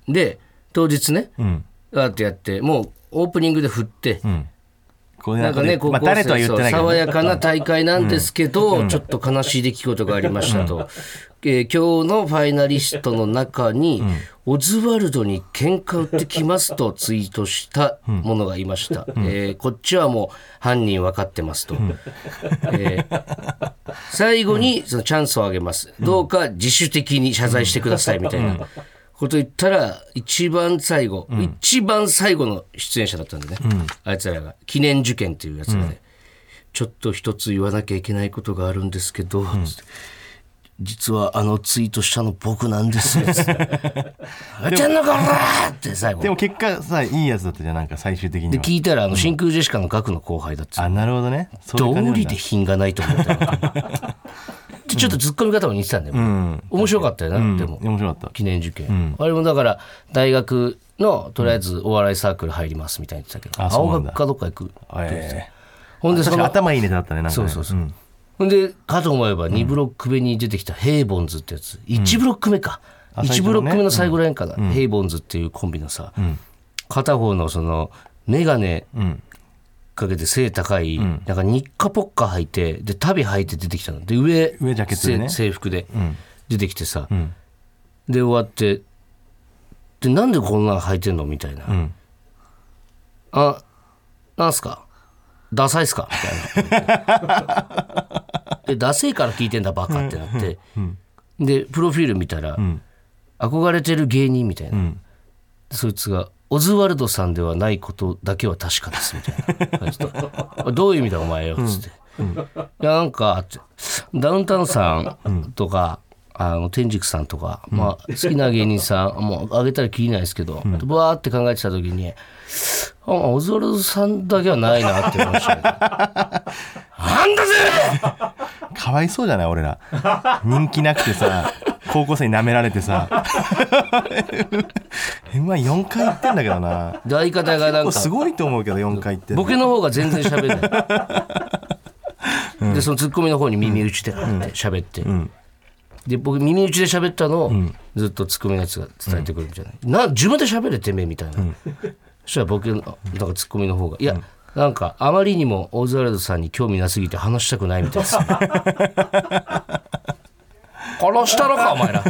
で当日ねうん。あーってやってもうオープニングで振って、うんこれなんかね、高まあ、校生誰とは言ってないけど、ね、そう爽やかな大会なんですけど、ちょっと悲しい出来事がありましたと。えー今日のファイナリストの中に、オズワルドに喧嘩売ってきますとツイートしたものがいました。えーこっちはもう犯人分かってますと。えー最後にそのチャンスをあげます。どうか自主的に謝罪してくださいみたいなこと言ったら、一番最後、一番最後の出演者だったんでね、あいつらが。記念受験っていうやつがね、ちょっと一つ言わなきゃいけないことがあるんですけど、実はあのツイートしたの僕なんですよ。あちゃんのかなって最後。で。も結果さいいやつだったじゃんなんか最終的にでは聞いたらあの真空ジェシカの学の後輩だって。あなるほどね。そういう感じなんだ。道理で品がないと思った ちょっと突っ込み方も似てたんだよ、うん。面白かったよな、うん。でも。面白かった。記念受験、あれもだから大学のとりあえずお笑いサークル入りますみたいに言ってたけど、うなんだ。学かどっか行くえ。ほんでその頭いいネタだったねなんかね。そうそうそう。ん。ほんでかと思えば2ブロック目に出てきたヘイボンズってやつ。1ブロック目か、あ1ブロック目の最後らへんかな、ヘイボンズっていうコンビのさ、片方のその眼鏡うんかけて背高い、なんかニッカポッカ履いてで旅履いて出てきたの。で上上ジャケットでね。せ制服でん。出てきてさ、ん。で終わってでなんでこんなん履いてんのみたいな、ん。あなんすか？ダサいっすか？みたいな。でダセいから聞いてんだバカってなって、でプロフィール見たら、憧れてる芸人みたいな、そいつがオズワルドさんではないことだけは確かですみたいなどういう意味だお前よ」っつって「いやなんかダウンタウンさんとか、あの天竺さんとか、まあ、好きな芸人さん もうあげたらきりないですけど、ブワーって考えてた時にあオズワルドさんだけはないなって思いましたね。なんだぜ！かわいそうじゃない俺ら。人気なくてさ高校生に舐められてさ。M14 回行ってんだけどな。で相方がなんか。すごいと思うけど4回行ってボケの方が全然喋んない。でそのツッコミの方に耳打ちでって喋って、で僕耳打ちで喋ったのをずっとツッコミのやつが伝えてくるみたいな,、な自分で喋れてめえみたいな、そしたら僕のなんかツッコミの方が「いや、なんかあまりにもオズワルドさんに興味なすぎて話したくないみたいです、殺したのかお前ら。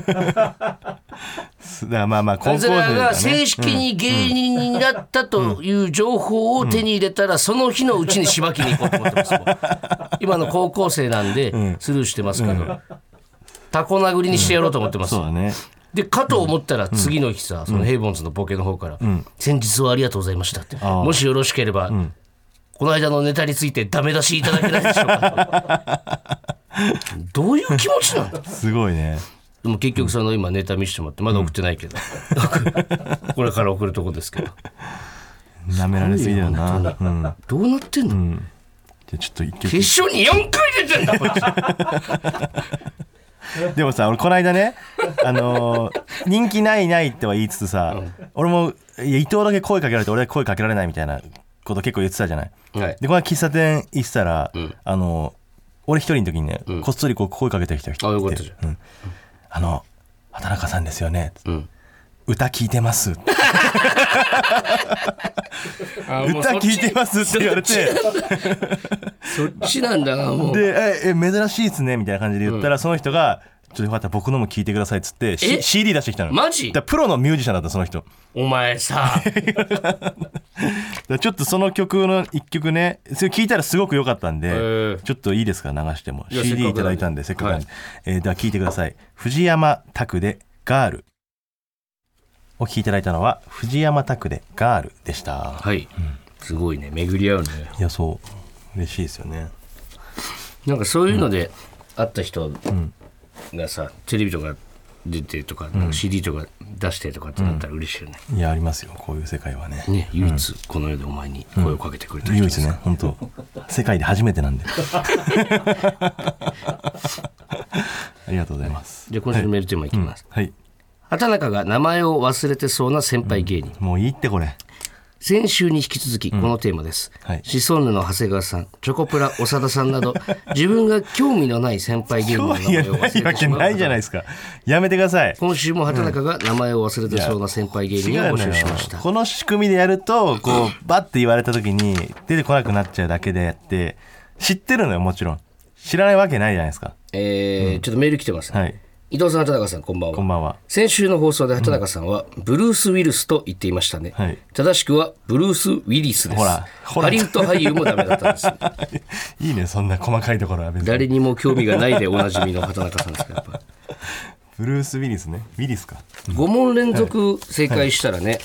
だまあまあ高校生だねが正式に芸人になったという情報を手に入れたらその日のうちにしばきに行こうと思ってます。今の高校生なんでスルーしてますけどタコ殴りにしてやろうと思ってます。ね。でかと思ったら次の日さそのヘイボンズのボケの方から「先日はありがとうございました」って。もしよろしければこの間のネタについてダメ出しいただけないでしょうかと どういう気持ちなんだすごいね。でも結局その今ネタ見せてもらってまだ送ってないけど、これから送るとこですけど。舐められすぎだよなうん。どうなってんの、じゃあちょっと一曲。決勝に4回出てんだこいつ。でもさ俺この間ねあのー人気ないないっては言いつつさ、俺もいや伊藤だけ声かけられて俺だけ声かけられないみたいなこと結構言ってたじゃない。はい。でこの間喫茶店行ってたら、ん。あの俺一人の時にね、こっそりこう声かけてきた人あったじゃん。うん。あの畑中さんですよね、うん。歌聞いてます。歌聞いてますって言われて。そっちなんだなもう。でええ珍しいっすねみたいな感じで言ったら、その人がちょっとよかったら僕のも聞いてくださいっつって、え？C、CD 出してきたの。マジ？だからプロのミュージシャンだったその人。お前さ。ら ちょっとその曲の一曲ねそれ聞いたらすごく良かったんで、ーちょっといいですか？流しても。CD いただいたんでせっかくなんで、はえーでは聞いてください。藤山拓で「ガール」お聞きいただいたのは藤山拓で「ガール」でした。はい、すごいね。巡り合うね。いやそう。嬉しいですよね。なんかそういうので会った人がさ、テレビとか出てとかなんか CD とか出してとかってなったら嬉しいよね、いやありますよ。こういう世界はね。ね唯一この世でお前に声をかけてくれた人唯一ですね本当世界で初めてなんで。ありがとうございます。じゃあ今週のメールテーマいきます、はい。畑中が名前を忘れてそうな先輩芸人、もういいってこれ先週に引き続きこのテーマです、はい。シソンヌの長谷川さんチョコプラ長田さんなど 自分が興味のない先輩芸人の名前を忘れてしまうないわけないじゃないですか。やめてください。今週も畑中が名前を忘れてそうな先輩芸人を募集しました、この仕組みでやるとこうバッて言われた時に出てこなくなっちゃうだけであって知ってるのよもちろん。知らないわけないじゃないですか。えーちょっとメール来てます、はい伊藤さん畑中さんこんばんは。こんばんは。先週の放送で畑中さんは、ブルース・ウィルスと言っていましたね、はい。正しくはブルース・ウィリスです。ほらほら。ハリウッド俳優もダメだったんです いいねそんな細かいところは別に。誰にも興味がないでおなじみの畑中さんですからやっぱ。ブルース・ウィリスね。ウィリスか。5問連続正解したらね、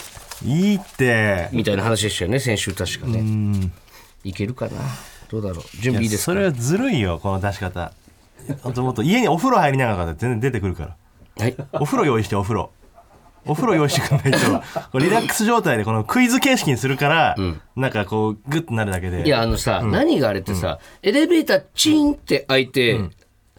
い。い。って。みたいな話でしたよね先週確かね。いけるかな。どうだろう。準備いいですか？それはずるいよこの出し方ほんともっと家にお風呂入りながら全然出てくるから。はい。お風呂用意してお風呂。お風呂用意してくんないとリラックス状態でこのクイズ形式にするから、なんかこうグッとなるだけで。いやあのさ、何があれってさ、エレベーターチンって開いて、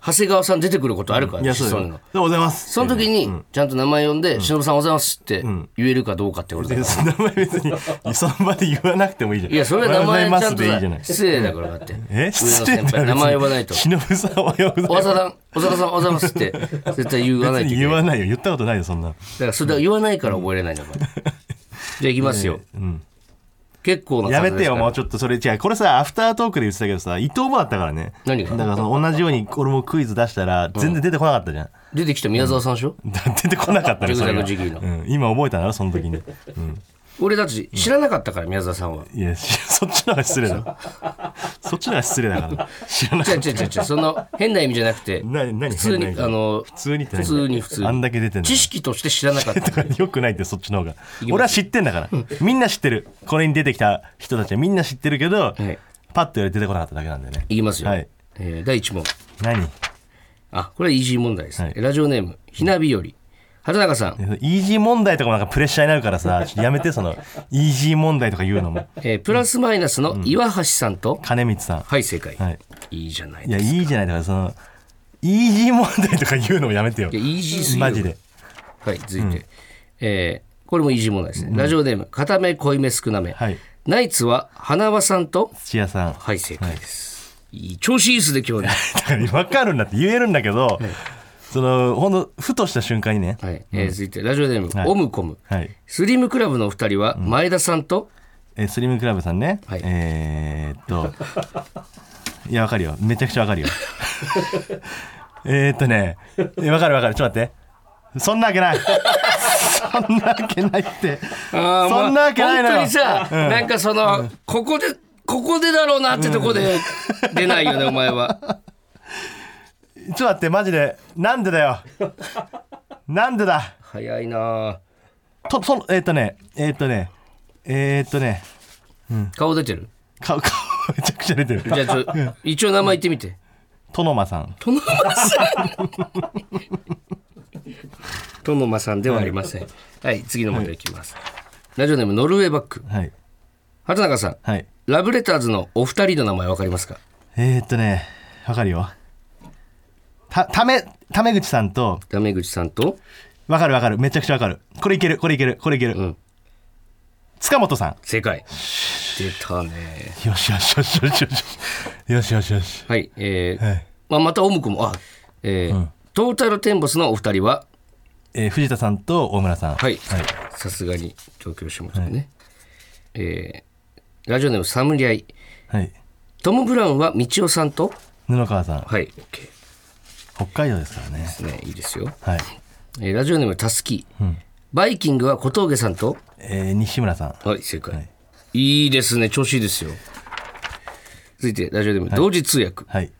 長谷川さん出てくることあるからね、いやそうだよ。シソンヌの。おはようございます。その時に、ちゃんと名前呼んで、忍さんおはようございますって言えるかどうかってことだでよその名前別に その場で言わなくてもいいじゃん。いや、それは名前ちゃんとさ失礼だからだって。え？上の失礼先輩、名前呼ばないと。忍さんおはようございます。おささん、おささん、おはようございますって、絶対言わないといにない。言わないよ。言ったことないよそんな。だから、それは言わないから覚えれないんだから。じゃあ行きますよ。結構なやめてよもうちちょっとそれ違う。これさアフタートークで言ってたけどさ伊藤もだったからね。何が？だからその同じように俺もクイズ出したら全然出てこなかったじゃん、出てきた宮沢さんでしょ？だ出てこなかったねそれうん、今覚えたなその時に、うん、俺だって知らなかったから、宮沢さんは。いやしそっちの方が失礼だ。ろそっちの方が失礼だから。知らなかっ違う違う違う違う、その変な意味じゃなくて、た な何普通に、あの、普通に普何？通に普通。にあんだけ出てんの知識として知らなかった。よくないってそっちの方が。俺は知ってんだから。みんな知ってる。これに出てきた人たちはみんな知ってるけど、はい。パッと言われて出てこなかっただけなんだよね。いきますよ。はい。えー第1問。何？あ、これはイージー問題ですね。はい。ラジオネーム、ひなびより。畑中さん、イージー問題とかもなんかプレッシャーになるからさ ちょっとやめてそのイージー問題とか言うのもえープラスマイナスの岩橋さんと、金光さんはい、正解。はいいいじゃないいやですか。いいじゃないだからそのイージー問題とか言うのもやめてよいや、イージーすぎるマジで。はい、続いて。えーこれもイージー問題ですね。ラジオネーム、固め濃いめ少なめ。はいナイツは花輪さんと、土屋さんはい、正解です。いい調子いいですね、今日ね。だから分かるんだって言えるんだけど、そのほんとふとした瞬間にね。はい、えー続いて、ラジオネーム、はい。オムコム。はい。スリムクラブのお二人は、前田さんと、えースリムクラブさんね、はい。えーっと。いやわかるよ。めちゃくちゃわかるよ。えーっとね。えわかるわかる。ちょっと待って。そんなわけない。そんなわけないって。あーそんなわけないのよ。まあ本当にさ、なんかその、ここで、ここでだろうなってとこで出ないよね、お前は。ちょっと待ってマジで。なんでだよ。なんでだ。早いな。とそのえーっとねえーっとねえーっとね。顔出てる？顔顔めちゃくちゃ出てる。じゃあちょ、一応名前言ってみて。殿間さん。殿間さん。殿間さんではありません。はい、次の問題いきます。ラジオネーム、ノルウェーバック。はい。畑中さん、はい。ラブレターズのお二人の名前わかりますか？えー、っとねわかるよた、め、ため口さんと、ダメ口さんと、わかるわかる。めちゃくちゃわかる。これいける、これいける、これいける。うん塚本さん。正解。出たね。よしよしよしよしよし。よしよしよし。はい、えーはいまあ、またオムくも、あ、えーうんトータルテンボスのお二人は、えー藤田さんと大村さん。はい、はい。さすがに上京し北ね、えーラジオネームサムリアイ、はい。トム・ブラウンは道夫さんと、布川さん。はい、OK 北海道ですからね。ねいいですよ、はい、えーラジオネームたすき、バイキングは小峠さんと？えー西村さん。はい正解、はい。い、いですね調子いいですよ。続いてラジオネーム、同時通訳。はい。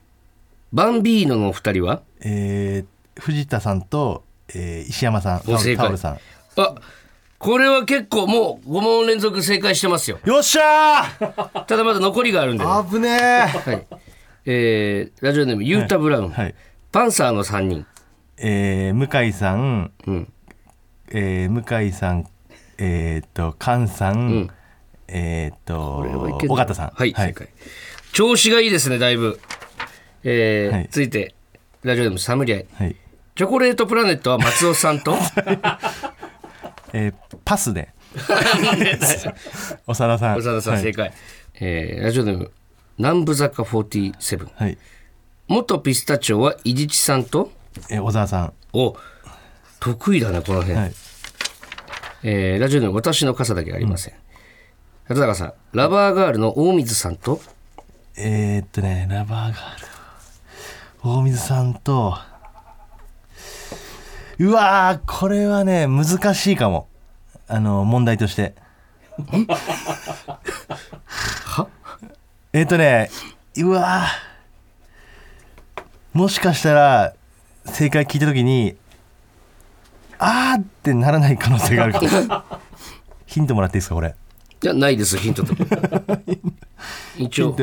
バンビーノの二人は？えー藤田さんと、えー石山さんタオル正解さん。あこれは結構もう5問連続正解してますよ。よっしゃー！ただまだ残りがあるんで、は危ねえい。えーラジオネームユータ・ブラウン、はいパンサーの3人。えー向井さん、うん。えー向井さん。えーっと菅さん、ん。えーっと尾形さん。はい、正解。調子がいいですねだいぶ。えーはい。続いてラジオネームサムリアイはい。チョコレートプラネットは松尾さんと？えーパスで。長田さん。長田さん。正解、えーラジオネーム南部坂47はい、はい元ピスタチオは伊地知さんと？えー小沢さん。お得意だねこの辺、はい。えーラジオネーム私の傘だけありません、里高さんラバーガールの大水さんと？えー、っとねラバーガール。大水さんと。うわーこれはね難しいかも。あの問題として。は？えーっとねうわーもしかしたら正解聞いた時にあーってならない可能性があるかも。ヒントもらっていいですかこれ？じゃないですヒントと。一応。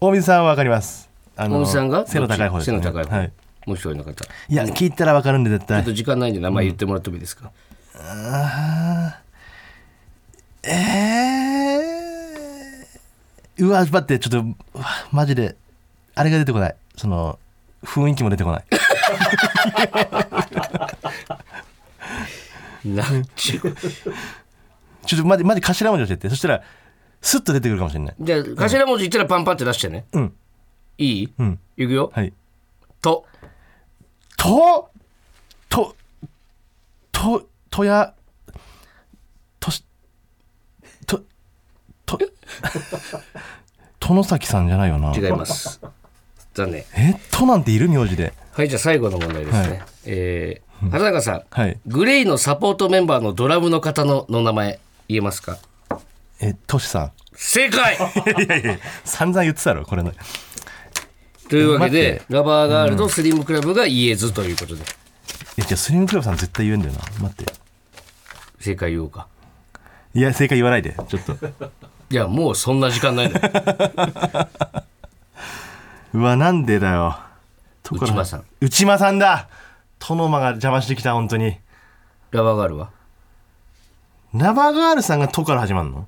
大水さんは分かります。あ大水さんが？背の高い方です、ね、背の高い方、はい、もう一人の方。ちょいや聞いたら分かるんで絶対。っと時間ないんで名前言ってもらってもいいですか、えー、うわ待ってちょっとマジであれが出てこないその雰囲気も出てこない。なんちゅう。ちょっとマジマジ頭文字教えて。そしたらスッと出てくるかもしれない。じゃあ頭文字言ったらパンパンって出してね。うん。いい、うん。いくよ、はい。と。と？とととやとしとと 殿崎さんじゃないよな。違います残念。えとなんている名字で。はいじゃあ最後の問題ですね、はい。えー、原中さん、はい。グレイのサポートメンバーのドラムの方のの名前言えますか？えとしさん。正解！いやいや散々言ってたろこれ。のというわけ待でラバーガールとスリムクラブが言えずということで、いやじゃあスリムクラブさん絶対言うんだよな。待って。正解言おうか。いや正解言わないで。ちょっと。いやもうそんな時間ないのよ うわなんでだよ。内間さん。内間さんだ。殿間が邪魔してきた本当に。ラバーガールは？ラバーガールさんが「と」から始まるの？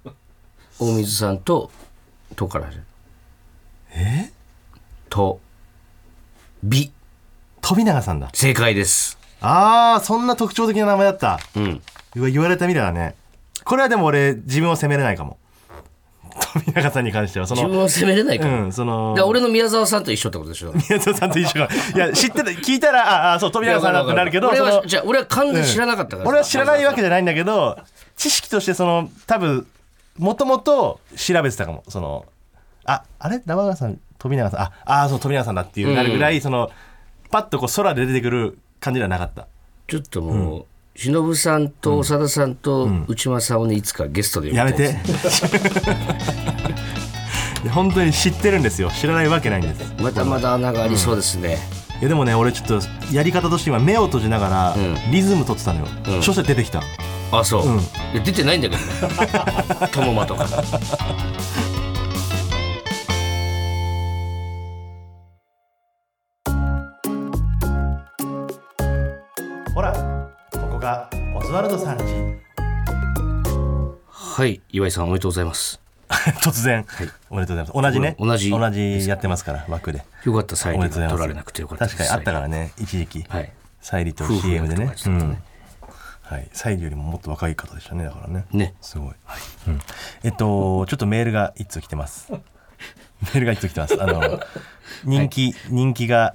大水さんと「と」から始まる。え？と「び。飛永さんだ」正解です。あーそんな特徴的な名前だった。うん。うわ言われたみたいだね。これはでも俺自分を責めれないかも富永さんに関してはその自分を責めれないから、うんそので俺の宮沢さんと一緒ってことでしょ宮沢さんと一緒かいや知ってた聞いたらああそう富永さんだってなるけど俺はじゃあ俺は完全に知らなかったからさ、俺は知らないわけじゃないんだけど知識としてその多分もともと調べてたかも。そのああれ？ラバーガーさん富永さん？ああそう富永さんだっていうなるぐらい、そのパッとこう空で出てくる感じではなかった。ちょっともう、忍さんと長田さんと内間さんをねいつかゲストで呼びやめたいです。て。いや本当に知ってるんですよ。知らないわけないんです。まだまだ穴がありそうですね、いやでもね俺ちょっとやり方として今目を閉じながらん。リズム取ってたのよ、うん。そして出てきた。あそう、うん。いや出てないんだけどね。トモマとかワルドさんちはい岩井さんおめでとうございます。突然、おめでとうございます。同じね。同じ。同じやってますから枠で。よかったサインがおめでとうございます。取られなくてよかった確かにあったからね。一時期、はい。サイリと CM でね。ねうん。はい、サイリよりももっと若い方でしたねだからね。ね。すごい、うん、えっとちょっとメールが一通来てます。メールが一通来てます。あの人気、人気が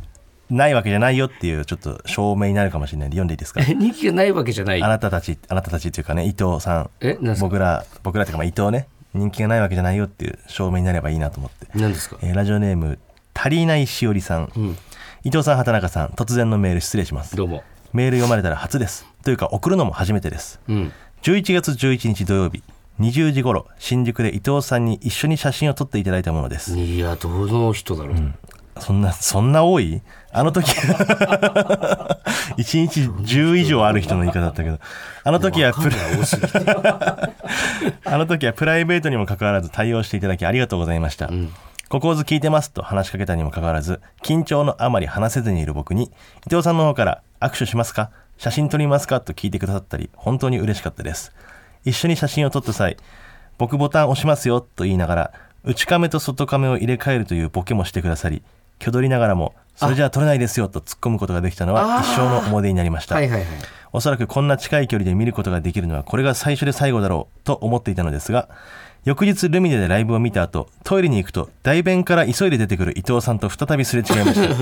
ないわけじゃないよっていうちょっと証明になるかもしれないんで読んでいいですか？え人気がないわけじゃない？あなたたちあなたたちっていうかね伊藤さん。えなんすか？僕ら僕らっていうかまあ伊藤ね人気がないわけじゃないよっていう証明になればいいなと思って、何ですか？えーラジオネーム足りないしおりさん、うん。伊藤さん畑中さん突然のメール失礼します。どうも。メール読まれたら初です。というか送るのも初めてです。うん。11月11日土曜日20時頃新宿で伊藤さんに一緒に写真を撮っていただいたものです。いやどの人だろう、そんなそんな多い？あの時 1日10以上ある人の言い方だったけどあの時はプラあの時はプライベートにもかかわらず対応していただきありがとうございました。ここをず聞いてますと話しかけたにもかかわらず、緊張のあまり話せずにいる僕に、伊藤さんの方から握手しますか？写真撮りますか？と聞いてくださったり、本当に嬉しかったです。一緒に写真を撮った際、僕ボタン押しますよと言いながら、内カメと外カメを入れ替えるというボケもしてくださり、挙取りながらも、それじゃあ撮れないですよと突っ込むことができたのは一生の思い出になりました。はいはいはい。おそらくこんな近い距離で見ることができるのはこれが最初で最後だろうと思っていたのですが翌日ルミネでライブを見た後トイレに行くと大便から急いで出てくる伊藤さんと再びすれ違いました、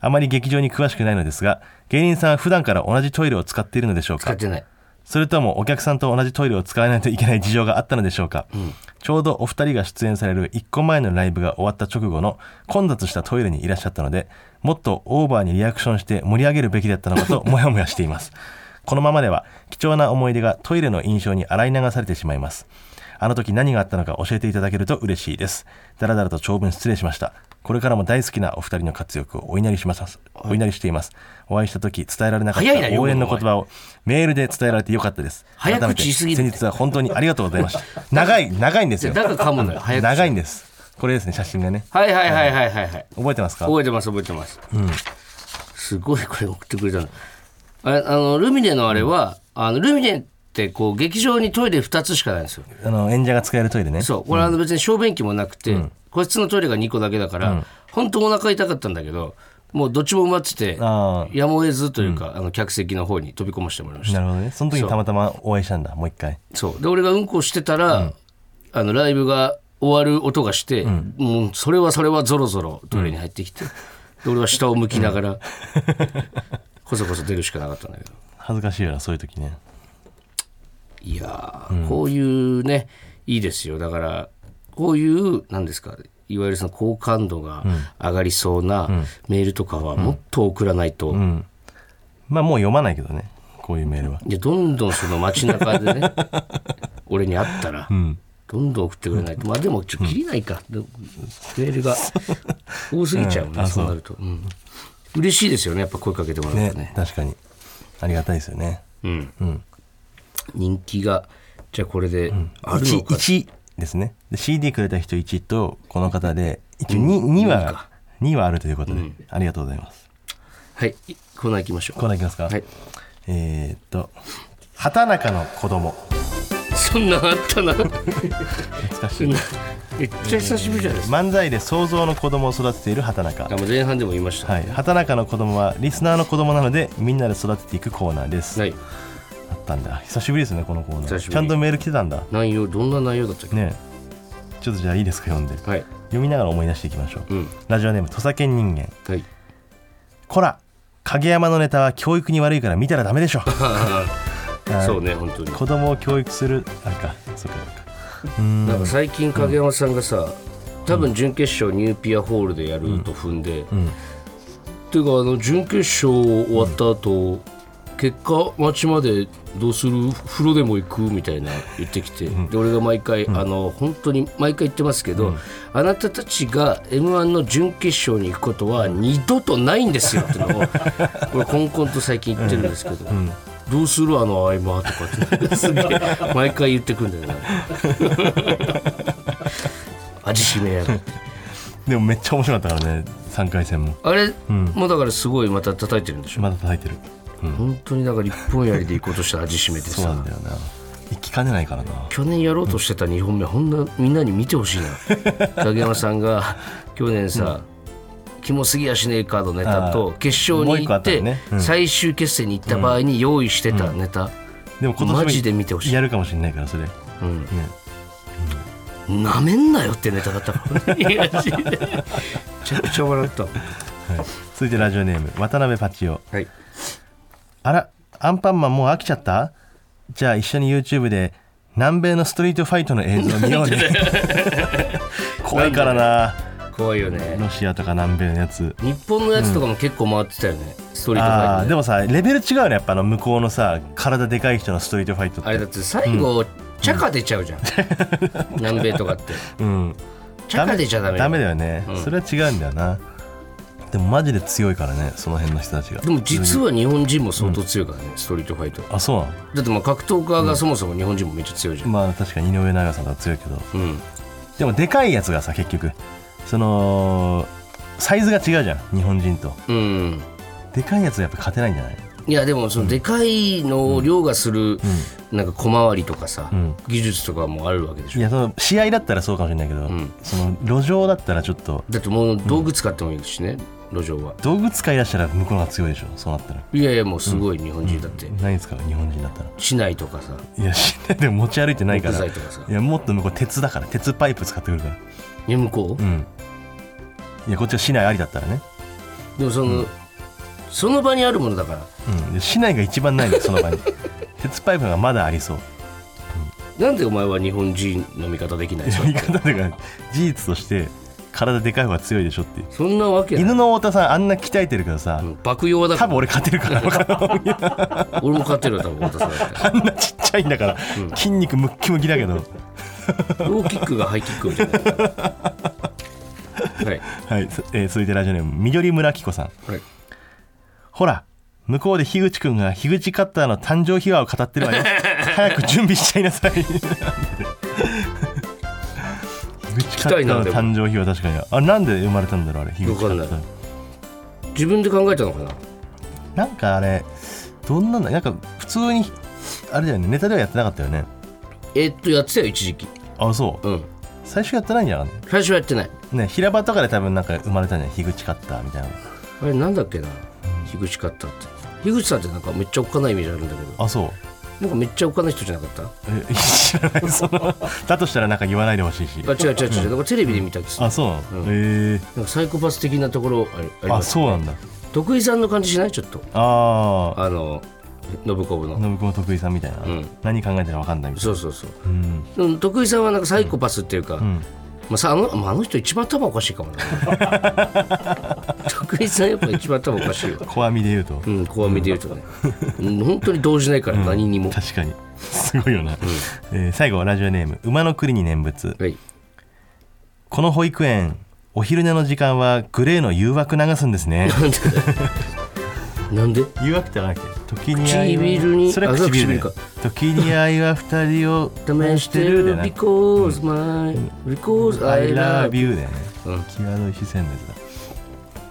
あまり劇場に詳しくないのですが芸人さんは普段から同じトイレを使っているのでしょうか？使ってない。それともお客さんと同じトイレを使わないといけない事情があったのでしょうか、ちょうどお二人が出演される1個前のライブが終わった直後の混雑したトイレにいらっしゃったのでもっとオーバーにリアクションして盛り上げるべきだったのかとモヤモヤしています。このままでは貴重な思い出がトイレの印象に洗い流されてしまいます。あの時何があったのか教えていただけると嬉しいです。だらだらと長文失礼しましたこれからも大好きなお二人の活躍をお祈りします。お祈りしています。お会いした時伝えられなかった応援の言葉をメールで伝えられてよかったです。早口改めて言い過ぎる。先日は本当にありがとうございました。長い長いんですよ。だから噛むのよ。長いんです。これですね写真がね。はいはいはいはいはいはい。覚えてますか？覚えてます覚えてます、すごいこれ送ってくれたの。あれあのルミネのあれは、あのルミネってこう劇場にトイレ2つしかないんですよ。あの演者が使えるトイレね。そう。これあの別に小便器もなくて、個室のトイレが2個だけだから、本当お腹痛かったんだけどもうどっちも埋まっててあやむを得ずというか、あの客席の方に飛び込ませてもらいました。あなるほどね。その時にたまたまお会いしたんだもう一回。そう。で俺がうんこしてたら、あのライブが終わる音がして、もうそれはそれはゾロゾロトイレに入ってきて、で俺は下を向きながら、こそこそ出るしかなかったんだけど。恥ずかしいよなそういう時ねいやー、こういうねいいですよ。だからこういうなんですかいわゆるその好感度が上がりそうなメールとかはもっと送らないと、まあもう読まないけどねこういうメールは。でどんどんその街中でね 俺に会ったら、どんどん送ってくれないと。まあでもちょっと切りないか、でメールが多すぎちゃうね、うん。あそう。なると、うん。嬉しいですよねやっぱ声かけてもらうねとね。確かに。ありがたいですよね。うん人気がじゃあこれであるの 1, か、1ですね。で CD くれた人1とこの方で一応 2, 2は2はあるということで、ありがとうございます。はい。コーナー行きましょう。コーナーいきますか、はい。えーっと畑中の子供。そんなんあったな。懐かしい。めっちゃ久しぶりじゃないですか、漫才で想像の子供を育てている畑中。あもう前半でも言いました。はい、畑中の子供はリスナーの子供なのでみんなで育てていくコーナーです、はい。あったんだ。久しぶりですねこのコーナー。ちゃんとメール来てたんだ。内容どんな内容だったっけ、ねえ。ちょっとじゃあいいですか読んで。はい。読みながら思い出していきましょう、うん。ラジオネーム土佐犬人間。はい。こら影山のネタは教育に悪いから見たらダメでしょ。そうね本当に。子供を教育するあれかそうかなんか最近影山さんがさ、多分準決勝ニューピアホールでやると踏んで、っていうかあの準決勝終わった後、結果待ちまでどうする？風呂でも行く？みたいな言ってきて、で俺が毎回、あの本当に毎回言ってますけど、あなたたちが m 1の準決勝に行くことは二度とないんですよっていうのを これコンコンと最近言ってるんですけど、どうする？あの合間とかって。すげえ毎回言ってくんだよな。味しめやがって。でもめっちゃ面白かったからね3回戦も。あれ、もうだからすごいまた叩いてるんでしょ、まだ叩いてる本当にだから一本やりで行こうとした味しめてさ。そうなんだよな。生きかねないからな。去年やろうとしてた2本目ほんなみんなに見てほしいな。影山さんが去年さ、キモすぎやしねえかのネタと決勝に行って、最終決戦に行った場合に用意してたネタ、でも今年もマジで見てほしい。やるかもしれないからそれ。うん。なめんなよってネタだったから めちゃくちゃ笑った。続いてラジオネーム渡辺パチオ。はいあらアンパンマンもう飽きちゃった？じゃあ一緒に YouTube で南米のストリートファイトの映像を見よう ね。怖いからな。怖いよね。ロシアとか南米のやつ。日本のやつとかも結構回ってたよね、ストリートファイトね。あーでもさレベル違うね。やっぱあの向こうのさ体でかい人のストリートファイトって。あれだって最後、チャカ出ちゃうじゃん。南米とかって。うん。チャカ出ちゃダメよ。ダメだよね、うん。それは違うんだよなでもマジで強いからねその辺の人たちが。でも実は日本人も相当強いからね、ストリートファイト。あそうなの？だってまあ格闘家がそもそも日本人もめっちゃ強いじゃん、まあ確かに井上尚弥さんとか強いけど。うん、でもでかいやつがさ結局。そのサイズが違うじゃん日本人と。うん、でかいやつはやっぱ勝てないんじゃない？いやでもそのでかいのを凌駕するなんか小回りとかさ、ん。技術とかもあるわけでしょ。いやその試合だったらそうかもしれないけど、ん。その路上だったらちょっと。だってもう道具使ってもいいしね、路上は。道具使い出したら向こうの方が強いでしょそうなったら。いやいやもうすごい日本人だって、何使う日本人だったら。市内とかさ。いやしないでも持ち歩いてないか木ら材とか？さいやもっと向こう鉄だから。鉄パイプ使ってくるから。いや向こう、うん。いやこっちは市内ありだったらね。でもその、その場にあるものだから。うん。で市内が一番ないのその場に。鉄パイプがまだありそう。なんでお前は日本人の味方できないそ言い方というか事実として体でかい方が強いでしょってそんなわけ犬の太田さんあんな鍛えてるけどさ、うん爆用だ多分俺勝てるから。俺も勝ってるよ多分太田さんあんなちっちゃいんだから、筋肉ムッキムキだけど。ローキックがハイキックみたいな。はい。はい、つえー続いてラジオネーム緑村紀子さん。はい。ほら向こうで樋口くんが樋口カッターの誕生秘話を語ってるわよ。早く準備しちゃいなさい樋口カッターの誕生秘話確かに。あなんで生まれたんだろうあれ樋口カッタ自分で考えたのかな？なんかあれどんなんだなんか普通にあれだよねネタではやってなかったよね。えっとやってたよ一時期。あそう？うん。最初やってないんじゃん最初はやってない。ね平場とかで多分なんか生まれたんじゃない樋口カッターみたいな。あれなんだっけな樋口カッターって。樋口さんってなんかめっちゃおっかないイメージあるんだけど。あそうなんかめっちゃおっかない人じゃなかった？え知らない。そのだとしたらなんか言わないでほしいし。あ違う違う違う。なん。かテレビで見た気する。あそうなの、うん。へなんかサイコパス的なところありあそうなんだ。徳井さんの感じしない？ちょっと。あああの信子部の。信子の徳井さんみたいな、ん。何考えてるか分かんないみたいそうそうそうなう。ん。うん徳井さんはなんかサイコパスっていうか、ん。まあ、さあの人一番頭おかしいかもな 徳井さんやっぱ一番頭おかしいよ。小網で言うと、うん怖みで言うとね。うん。本当に動じないから何にも、確かに。すごいよな、えー最後ラジオネーム馬の栗に念仏。はい。この保育園お昼寝の時間はグレーの誘惑流すんですね。なんで誘惑ってなんだっけ？時に唇に？それは唇だよ。唇時に愛は二人を試してるでな。because my because I love you だよね、うん。際どい視線のやつだ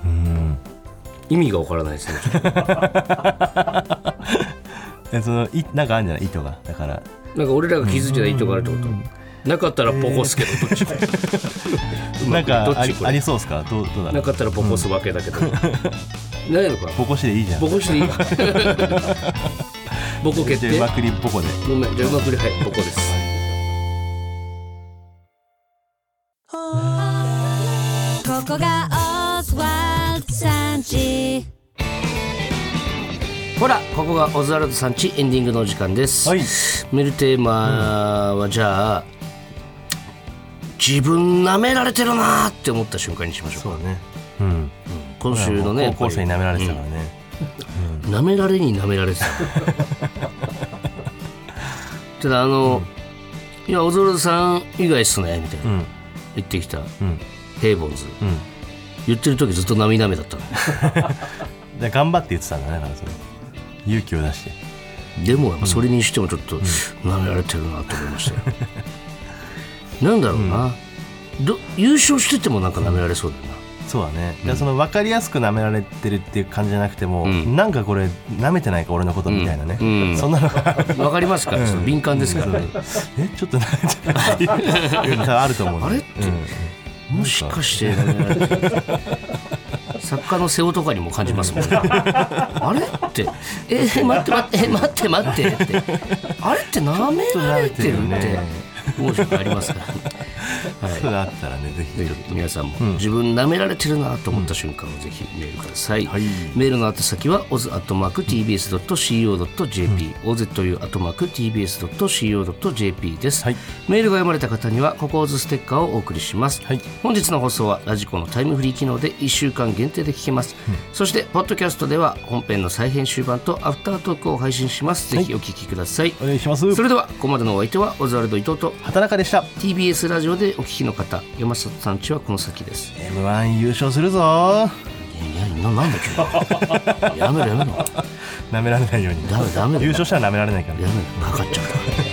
うん。意味がわからないですねちょっ えそのいなんかあるんじゃない？意図が。だから。となんか俺らが気づいてた意図があるってこと？なかったらポコすけどどっちか うまくなんかありどっちこれ？ありそうっすか？どうどうだろう？なかったらポコすわけだけど。ないのかボコしでいいじゃん。ボコしていい？ボコ決定じゃあうまくりボコで。ごめん。じゃあうまくりはいボコです。ここがんち。ほらここがオズワルドさんちエンディングのお時間です、はい。メールテーマはじゃあ、自分舐められてるなーって思った瞬間にしましょうか。そうね。うん。今週のね高校生に舐められてたからね、うん。舐められに舐められてた。ただあの、いやオズワルドさん以外っすねみたいな、うん。言ってきた。うん。ヘイボンズ。うん言ってる時ずっと涙目だったの。で頑張って言ってたんだねだからそれ勇気を出して。でもやっぱそれにしてもちょっと舐められてるなと思いましたよ、なんだろうな、ど優勝しててもなんか舐められそうだよな。そうだね、でその分かりやすく舐められてるっていう感じじゃなくても、ん。なんかこれ舐めてないか俺のことみたいなね、うん。うん。そんなの。が わかりますから、その敏感ですからね。えちょっと舐めてないあると思う、ね、あれってうんもしかして 作家の瀬尾とかにも感じますもんね。あれって。えー待って待ってえ待って待ってって。あれって舐められてるって。思う時間ありますから、はいそうあったらねぜひ皆さんも自分舐められてるなと思った瞬間をぜひメールください、はい。メールの宛先は oz.tbs.co.jp、ozu.tbs.co.jp です、はい。メールが読まれた方にはココーズステッカーをお送りします、はい。本日の放送はラジコのタイムフリー機能で1週間限定で聞けます、そしてポッドキャストでは本編の再編集版とアフタートークを配信します。ぜひお聞きください、お願いします。それではここまでのお相手はオズワルド伊藤と畑中でした。TBS ラジオでお聞きの方山里さんちはこの先です。M1 優勝するぞ。いやななんだ急に やめろやめろ。舐められないように。ダメダメだ。優勝したら舐められないから。やめろかかっちゃった